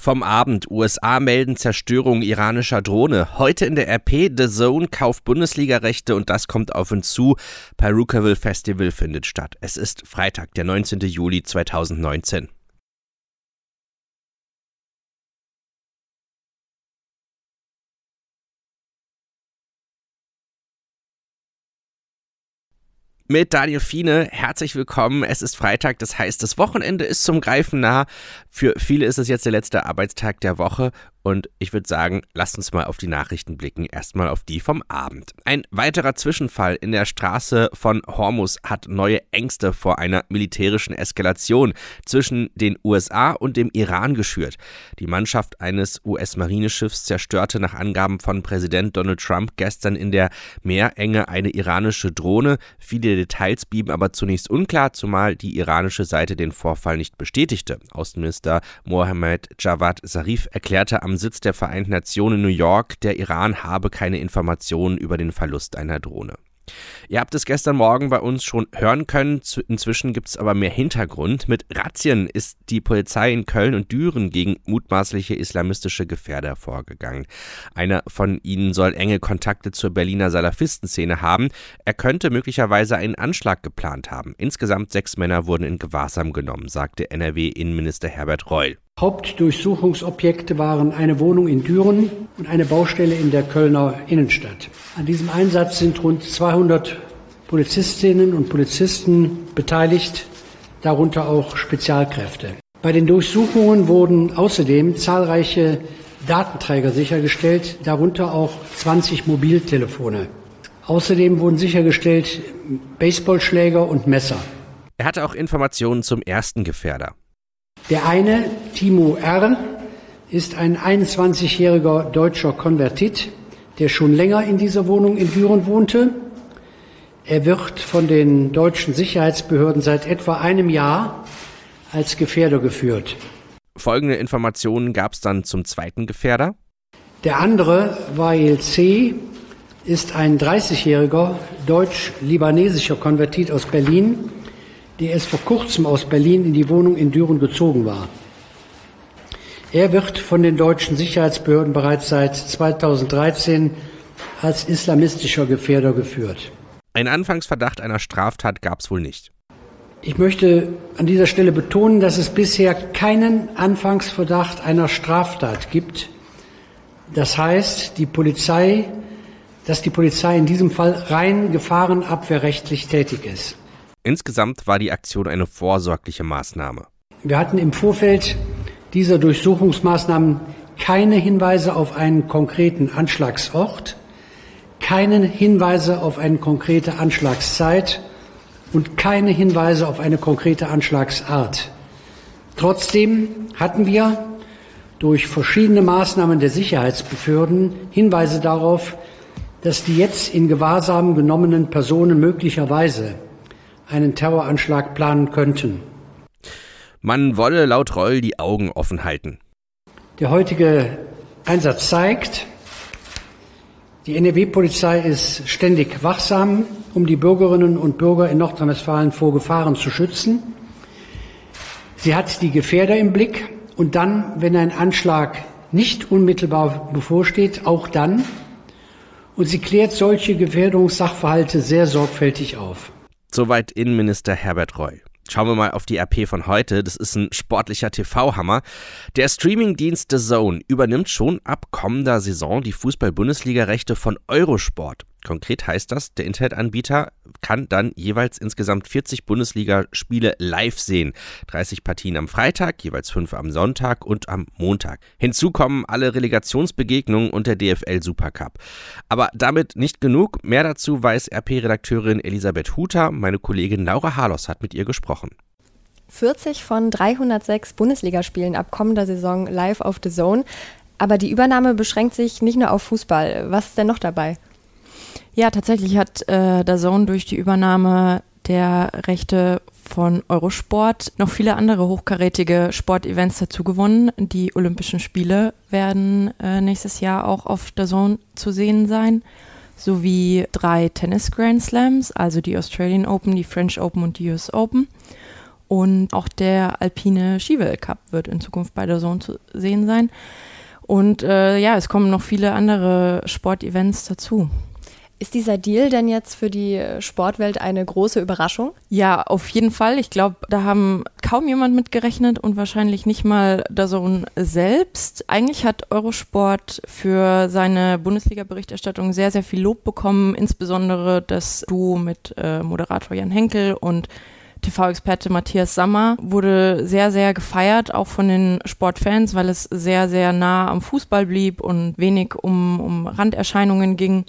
Vom Abend. USA melden Zerstörung iranischer Drohne. Heute in der RP The Zone kauft Bundesligarechte und das kommt auf uns zu. Perukaville Festival findet statt. Es ist Freitag, der 19. Juli 2019. mit Daniel Fiene. Herzlich willkommen. Es ist Freitag, das heißt, das Wochenende ist zum Greifen nah. Für viele ist es jetzt der letzte Arbeitstag der Woche und ich würde sagen, lasst uns mal auf die Nachrichten blicken. Erstmal auf die vom Abend. Ein weiterer Zwischenfall in der Straße von Hormus hat neue Ängste vor einer militärischen Eskalation zwischen den USA und dem Iran geschürt. Die Mannschaft eines US-Marineschiffs zerstörte nach Angaben von Präsident Donald Trump gestern in der Meerenge eine iranische Drohne. Viele Details blieben aber zunächst unklar, zumal die iranische Seite den Vorfall nicht bestätigte. Außenminister Mohammed Javad Zarif erklärte am Sitz der Vereinten Nationen in New York, der Iran habe keine Informationen über den Verlust einer Drohne. Ihr habt es gestern Morgen bei uns schon hören können. Inzwischen gibt es aber mehr Hintergrund. Mit Razzien ist die Polizei in Köln und Düren gegen mutmaßliche islamistische Gefährder vorgegangen. Einer von ihnen soll enge Kontakte zur Berliner Salafistenszene haben. Er könnte möglicherweise einen Anschlag geplant haben. Insgesamt sechs Männer wurden in Gewahrsam genommen, sagte NRW-Innenminister Herbert Reul. Hauptdurchsuchungsobjekte waren eine Wohnung in Düren und eine Baustelle in der Kölner Innenstadt. An diesem Einsatz sind rund 200 Polizistinnen und Polizisten beteiligt, darunter auch Spezialkräfte. Bei den Durchsuchungen wurden außerdem zahlreiche Datenträger sichergestellt, darunter auch 20 Mobiltelefone. Außerdem wurden sichergestellt Baseballschläger und Messer. Er hatte auch Informationen zum ersten Gefährder. Der eine, Timo R., ist ein 21-jähriger deutscher Konvertit, der schon länger in dieser Wohnung in Düren wohnte. Er wird von den deutschen Sicherheitsbehörden seit etwa einem Jahr als Gefährder geführt. Folgende Informationen gab es dann zum zweiten Gefährder. Der andere, Wael C., ist ein 30-jähriger deutsch-libanesischer Konvertit aus Berlin, der erst vor kurzem aus Berlin in die Wohnung in Düren gezogen war. Er wird von den deutschen Sicherheitsbehörden bereits seit 2013 als islamistischer Gefährder geführt. Ein Anfangsverdacht einer Straftat gab es wohl nicht. Ich möchte an dieser Stelle betonen, dass es bisher keinen Anfangsverdacht einer Straftat gibt. Das heißt, die Polizei, dass die Polizei in diesem Fall rein gefahrenabwehrrechtlich tätig ist. Insgesamt war die Aktion eine vorsorgliche Maßnahme. Wir hatten im Vorfeld dieser Durchsuchungsmaßnahmen keine Hinweise auf einen konkreten Anschlagsort, keine Hinweise auf eine konkrete Anschlagszeit und keine Hinweise auf eine konkrete Anschlagsart. Trotzdem hatten wir durch verschiedene Maßnahmen der Sicherheitsbehörden Hinweise darauf, dass die jetzt in Gewahrsam genommenen Personen möglicherweise einen Terroranschlag planen könnten. Man wolle laut Reul die Augen offen halten. Der heutige Einsatz zeigt, die NRW-Polizei ist ständig wachsam, um die Bürgerinnen und Bürger in Nordrhein-Westfalen vor Gefahren zu schützen. Sie hat die Gefährder im Blick und dann, wenn ein Anschlag nicht unmittelbar bevorsteht, auch dann. Und sie klärt solche Gefährdungssachverhalte sehr sorgfältig auf. Soweit Innenminister Herbert Reul. Schauen wir mal auf die RP von heute. Das ist ein sportlicher TV-Hammer. Der Streamingdienst The Zone übernimmt schon ab kommender Saison die Fußball-Bundesliga-Rechte von Eurosport. Konkret heißt das, der Internetanbieter kann dann jeweils insgesamt 40 Bundesligaspiele live sehen. 30 Partien am Freitag, jeweils 5 am Sonntag und am Montag. Hinzu kommen alle Relegationsbegegnungen und der DFL Supercup. Aber damit nicht genug. Mehr dazu weiß RP-Redakteurin Elisabeth Huter. Meine Kollegin Laura Harlos hat mit ihr gesprochen. 40 von 306 Bundesligaspielen ab kommender Saison live auf The Zone. Aber die Übernahme beschränkt sich nicht nur auf Fußball. Was ist denn noch dabei? Ja, tatsächlich hat äh, der Zone durch die Übernahme der Rechte von Eurosport noch viele andere hochkarätige Sportevents dazu gewonnen. Die Olympischen Spiele werden äh, nächstes Jahr auch auf der Zone zu sehen sein, sowie drei Tennis Grand Slams, also die Australian Open, die French Open und die US Open. und auch der alpine Skiweltcup wird in Zukunft bei der Zone zu sehen sein. Und äh, ja, es kommen noch viele andere Sportevents dazu. Ist dieser Deal denn jetzt für die Sportwelt eine große Überraschung? Ja, auf jeden Fall. Ich glaube, da haben kaum jemand mit gerechnet und wahrscheinlich nicht mal Dazone selbst. Eigentlich hat Eurosport für seine Bundesliga-Berichterstattung sehr, sehr viel Lob bekommen, insbesondere das Duo mit äh, Moderator Jan Henkel und TV-Experte Matthias Sammer wurde sehr, sehr gefeiert, auch von den Sportfans, weil es sehr, sehr nah am Fußball blieb und wenig um, um Randerscheinungen ging.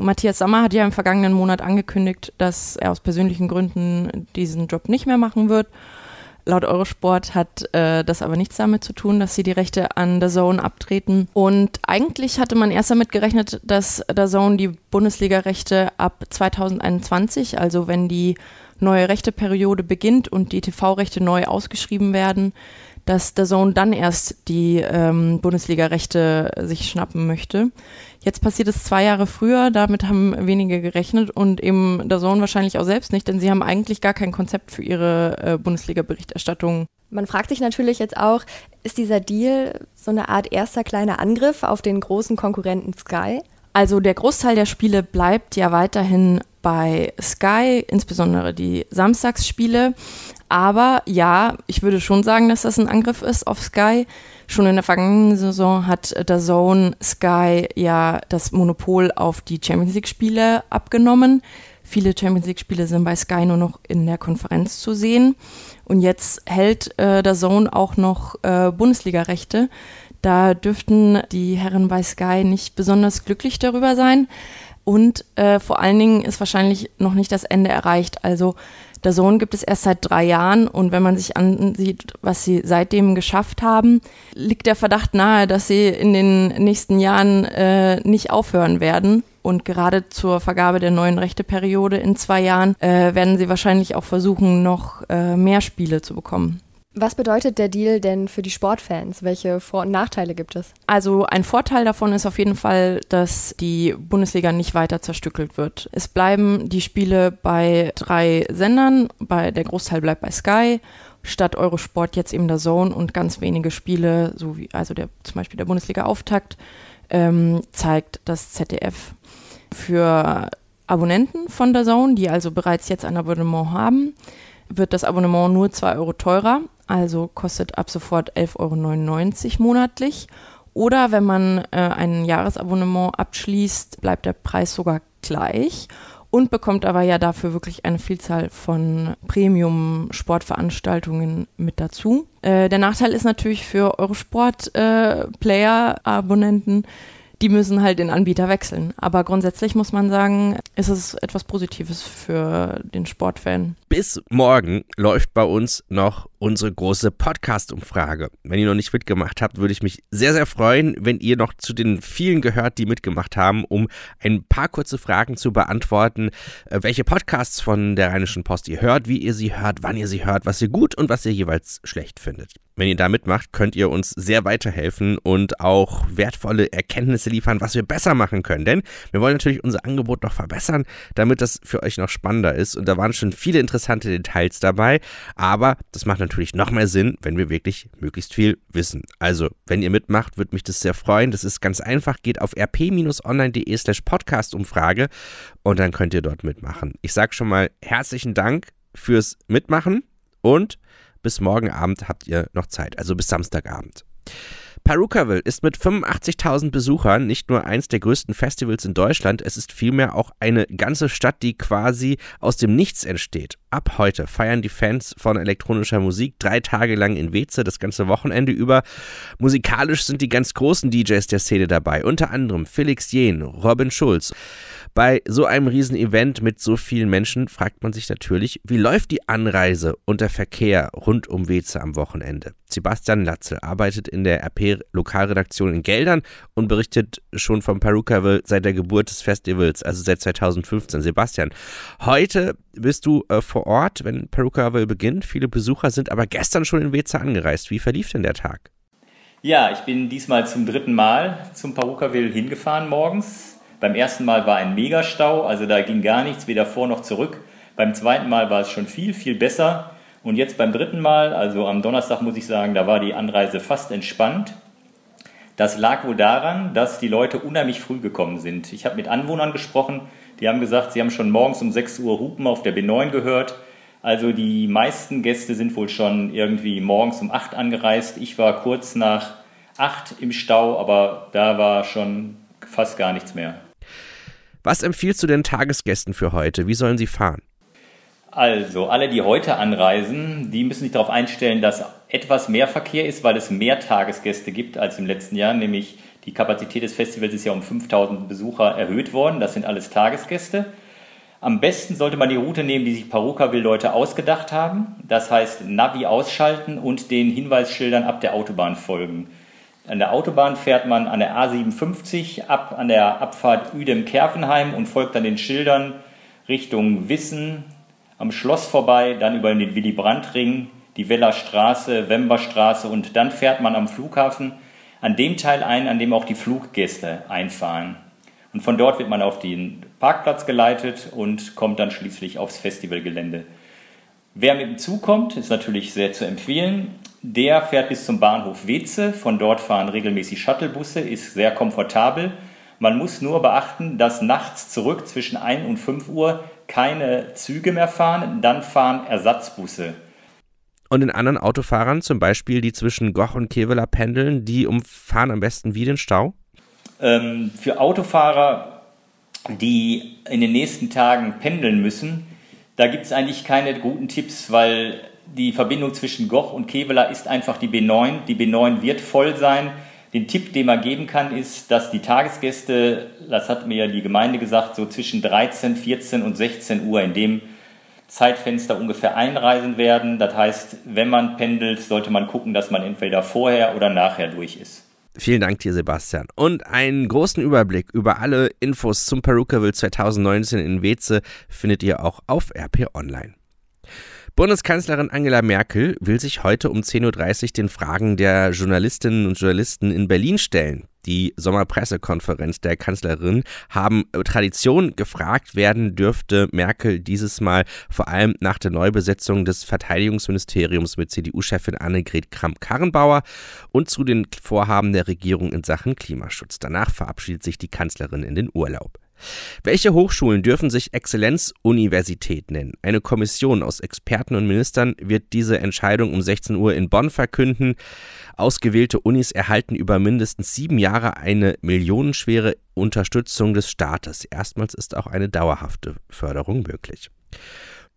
Matthias Sammer hat ja im vergangenen Monat angekündigt, dass er aus persönlichen Gründen diesen Job nicht mehr machen wird. Laut Eurosport hat äh, das aber nichts damit zu tun, dass sie die Rechte an der Zone abtreten. Und eigentlich hatte man erst damit gerechnet, dass der Zone die Bundesliga-Rechte ab 2021, also wenn die neue Rechteperiode beginnt und die TV-Rechte neu ausgeschrieben werden, dass der Zone dann erst die ähm, Bundesliga-Rechte sich schnappen möchte. Jetzt passiert es zwei Jahre früher, damit haben wenige gerechnet und eben der Zone wahrscheinlich auch selbst nicht, denn sie haben eigentlich gar kein Konzept für ihre äh, Bundesliga-Berichterstattung. Man fragt sich natürlich jetzt auch, ist dieser Deal so eine Art erster kleiner Angriff auf den großen Konkurrenten Sky? Also der Großteil der Spiele bleibt ja weiterhin bei Sky, insbesondere die Samstagsspiele. Aber ja, ich würde schon sagen, dass das ein Angriff ist auf Sky. Schon in der vergangenen Saison hat der Zone Sky ja das Monopol auf die Champions League-Spiele abgenommen. Viele Champions League-Spiele sind bei Sky nur noch in der Konferenz zu sehen. Und jetzt hält äh, Zone auch noch äh, Bundesliga-Rechte. Da dürften die Herren bei Sky nicht besonders glücklich darüber sein. Und äh, vor allen Dingen ist wahrscheinlich noch nicht das Ende erreicht. Also der Sohn gibt es erst seit drei Jahren und wenn man sich ansieht, was sie seitdem geschafft haben, liegt der Verdacht nahe, dass sie in den nächsten Jahren äh, nicht aufhören werden. Und gerade zur Vergabe der neuen Rechteperiode in zwei Jahren äh, werden sie wahrscheinlich auch versuchen, noch äh, mehr Spiele zu bekommen. Was bedeutet der Deal denn für die Sportfans? Welche Vor- und Nachteile gibt es? Also ein Vorteil davon ist auf jeden Fall, dass die Bundesliga nicht weiter zerstückelt wird. Es bleiben die Spiele bei drei Sendern, bei der Großteil bleibt bei Sky statt Eurosport jetzt eben der Zone und ganz wenige Spiele, so wie also der, zum Beispiel der Bundesliga-Auftakt, ähm, zeigt das ZDF. Für Abonnenten von der Zone, die also bereits jetzt ein Abonnement haben, wird das Abonnement nur 2 Euro teurer, also kostet ab sofort 11,99 Euro monatlich. Oder wenn man äh, ein Jahresabonnement abschließt, bleibt der Preis sogar gleich und bekommt aber ja dafür wirklich eine Vielzahl von Premium-Sportveranstaltungen mit dazu. Äh, der Nachteil ist natürlich für Eurosport-Player-Abonnenten, äh, die müssen halt den Anbieter wechseln. Aber grundsätzlich muss man sagen, ist es etwas Positives für den Sportfan. Bis morgen läuft bei uns noch unsere große Podcast-Umfrage. Wenn ihr noch nicht mitgemacht habt, würde ich mich sehr, sehr freuen, wenn ihr noch zu den vielen gehört, die mitgemacht haben, um ein paar kurze Fragen zu beantworten. Äh, welche Podcasts von der Rheinischen Post ihr hört, wie ihr sie hört, wann ihr sie hört, was ihr gut und was ihr jeweils schlecht findet. Wenn ihr da mitmacht, könnt ihr uns sehr weiterhelfen und auch wertvolle Erkenntnisse liefern, was wir besser machen können. Denn wir wollen natürlich unser Angebot noch verbessern, damit das für euch noch spannender ist. Und da waren schon viele interessante Details dabei. Aber das macht natürlich noch mehr Sinn, wenn wir wirklich möglichst viel wissen. Also, wenn ihr mitmacht, würde mich das sehr freuen. Das ist ganz einfach. Geht auf rp-online.de slash Podcast-Umfrage und dann könnt ihr dort mitmachen. Ich sage schon mal herzlichen Dank fürs Mitmachen und bis morgen Abend habt ihr noch Zeit, also bis Samstagabend. Perukaville ist mit 85.000 Besuchern nicht nur eins der größten Festivals in Deutschland, es ist vielmehr auch eine ganze Stadt, die quasi aus dem Nichts entsteht. Ab heute feiern die Fans von elektronischer Musik drei Tage lang in Weze, das ganze Wochenende über. Musikalisch sind die ganz großen DJs der Szene dabei, unter anderem Felix Jehn, Robin Schulz. Bei so einem Riesenevent mit so vielen Menschen fragt man sich natürlich, wie läuft die Anreise und der Verkehr rund um Weze am Wochenende? Sebastian Latze arbeitet in der RP-Lokalredaktion in Geldern und berichtet schon vom Perukaville seit der Geburt des Festivals, also seit 2015. Sebastian, heute bist du äh, vor Ort, wenn Perukaville beginnt. Viele Besucher sind aber gestern schon in Weze angereist. Wie verlief denn der Tag? Ja, ich bin diesmal zum dritten Mal zum Perukaville hingefahren morgens beim ersten Mal war ein Megastau, also da ging gar nichts, weder vor noch zurück. Beim zweiten Mal war es schon viel, viel besser. Und jetzt beim dritten Mal, also am Donnerstag muss ich sagen, da war die Anreise fast entspannt. Das lag wohl daran, dass die Leute unheimlich früh gekommen sind. Ich habe mit Anwohnern gesprochen, die haben gesagt, sie haben schon morgens um 6 Uhr Hupen auf der B9 gehört. Also die meisten Gäste sind wohl schon irgendwie morgens um 8 angereist. Ich war kurz nach 8 im Stau, aber da war schon fast gar nichts mehr. Was empfiehlst du den Tagesgästen für heute? Wie sollen sie fahren? Also, alle, die heute anreisen, die müssen sich darauf einstellen, dass etwas mehr Verkehr ist, weil es mehr Tagesgäste gibt als im letzten Jahr. Nämlich die Kapazität des Festivals ist ja um 5000 Besucher erhöht worden. Das sind alles Tagesgäste. Am besten sollte man die Route nehmen, die sich Parukaville-Leute ausgedacht haben. Das heißt, Navi ausschalten und den Hinweisschildern ab der Autobahn folgen. An der Autobahn fährt man an der A57 ab an der Abfahrt Uedem-Kerpenheim und folgt dann den Schildern Richtung Wissen, am Schloss vorbei, dann über den Willy-Brandt-Ring, die Weller Straße, Wemberstraße und dann fährt man am Flughafen an dem Teil ein, an dem auch die Fluggäste einfahren. Und von dort wird man auf den Parkplatz geleitet und kommt dann schließlich aufs Festivalgelände. Wer mit dem Zug kommt, ist natürlich sehr zu empfehlen. Der fährt bis zum Bahnhof Weze. Von dort fahren regelmäßig Shuttlebusse, ist sehr komfortabel. Man muss nur beachten, dass nachts zurück zwischen 1 und 5 Uhr keine Züge mehr fahren, dann fahren Ersatzbusse. Und den anderen Autofahrern, zum Beispiel die zwischen Goch und Kevela pendeln, die umfahren am besten wie den Stau? Ähm, für Autofahrer, die in den nächsten Tagen pendeln müssen, da gibt es eigentlich keine guten Tipps, weil die Verbindung zwischen Goch und Kevela ist einfach die B9. Die B9 wird voll sein. Den Tipp, den man geben kann, ist, dass die Tagesgäste, das hat mir ja die Gemeinde gesagt, so zwischen 13, 14 und 16 Uhr in dem Zeitfenster ungefähr einreisen werden. Das heißt, wenn man pendelt, sollte man gucken, dass man entweder vorher oder nachher durch ist. Vielen Dank dir, Sebastian. Und einen großen Überblick über alle Infos zum Perukaville 2019 in Weze findet ihr auch auf RP Online. Bundeskanzlerin Angela Merkel will sich heute um 10.30 Uhr den Fragen der Journalistinnen und Journalisten in Berlin stellen. Die Sommerpressekonferenz der Kanzlerin haben Tradition gefragt werden dürfte Merkel dieses Mal vor allem nach der Neubesetzung des Verteidigungsministeriums mit CDU-Chefin Annegret Kramp-Karrenbauer und zu den Vorhaben der Regierung in Sachen Klimaschutz. Danach verabschiedet sich die Kanzlerin in den Urlaub. Welche Hochschulen dürfen sich Exzellenzuniversität nennen? Eine Kommission aus Experten und Ministern wird diese Entscheidung um 16 Uhr in Bonn verkünden. Ausgewählte Unis erhalten über mindestens sieben Jahre eine millionenschwere Unterstützung des Staates. Erstmals ist auch eine dauerhafte Förderung möglich.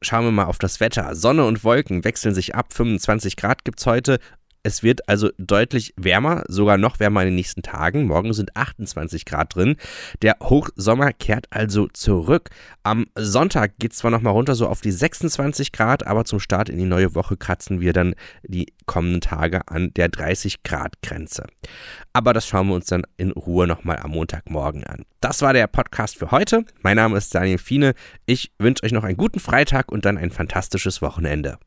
Schauen wir mal auf das Wetter. Sonne und Wolken wechseln sich ab. 25 Grad gibt es heute. Es wird also deutlich wärmer, sogar noch wärmer in den nächsten Tagen. Morgen sind 28 Grad drin. Der Hochsommer kehrt also zurück. Am Sonntag geht es zwar nochmal runter, so auf die 26 Grad, aber zum Start in die neue Woche kratzen wir dann die kommenden Tage an der 30 Grad Grenze. Aber das schauen wir uns dann in Ruhe nochmal am Montagmorgen an. Das war der Podcast für heute. Mein Name ist Daniel Fiene. Ich wünsche euch noch einen guten Freitag und dann ein fantastisches Wochenende.